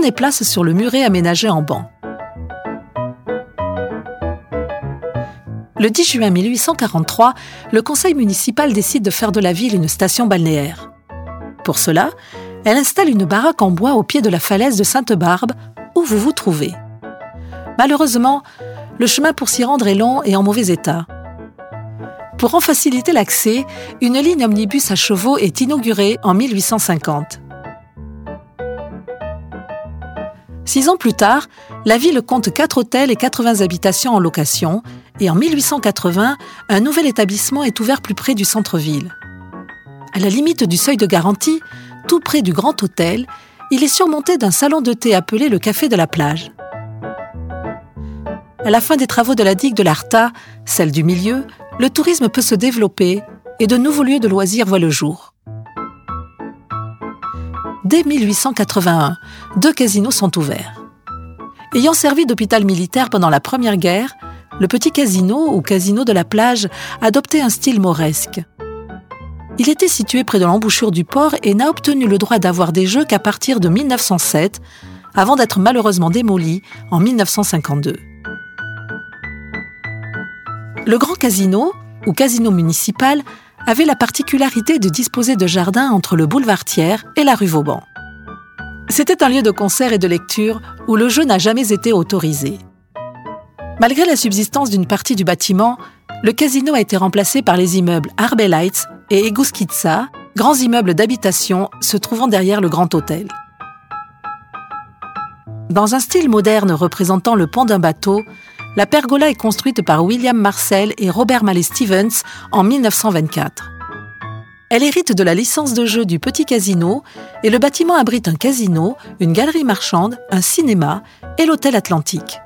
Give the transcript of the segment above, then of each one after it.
prenait place sur le muret aménagé en banc. Le 10 juin 1843, le conseil municipal décide de faire de la ville une station balnéaire. Pour cela, elle installe une baraque en bois au pied de la falaise de Sainte-Barbe, où vous vous trouvez. Malheureusement, le chemin pour s'y rendre est long et en mauvais état. Pour en faciliter l'accès, une ligne omnibus à chevaux est inaugurée en 1850. Six ans plus tard, la ville compte quatre hôtels et 80 habitations en location, et en 1880, un nouvel établissement est ouvert plus près du centre-ville. À la limite du seuil de garantie, tout près du Grand Hôtel, il est surmonté d'un salon de thé appelé le Café de la plage. À la fin des travaux de la digue de l'Arta, celle du milieu, le tourisme peut se développer et de nouveaux lieux de loisirs voient le jour. Dès 1881, deux casinos sont ouverts. Ayant servi d'hôpital militaire pendant la Première Guerre, le petit casino ou casino de la plage adoptait un style mauresque. Il était situé près de l'embouchure du port et n'a obtenu le droit d'avoir des jeux qu'à partir de 1907, avant d'être malheureusement démoli en 1952. Le Grand Casino, ou Casino municipal, avait la particularité de disposer de jardins entre le boulevard Thiers et la rue Vauban. C'était un lieu de concert et de lecture où le jeu n'a jamais été autorisé. Malgré la subsistance d'une partie du bâtiment, le casino a été remplacé par les immeubles Arbelites et Eguskitsa, grands immeubles d'habitation se trouvant derrière le Grand Hôtel. Dans un style moderne représentant le pont d'un bateau, la pergola est construite par William Marcel et Robert Mallet Stevens en 1924. Elle hérite de la licence de jeu du Petit Casino et le bâtiment abrite un casino, une galerie marchande, un cinéma et l'hôtel Atlantique.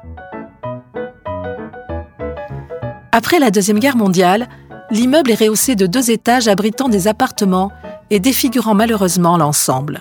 Après la Deuxième Guerre mondiale, l'immeuble est rehaussé de deux étages abritant des appartements et défigurant malheureusement l'ensemble.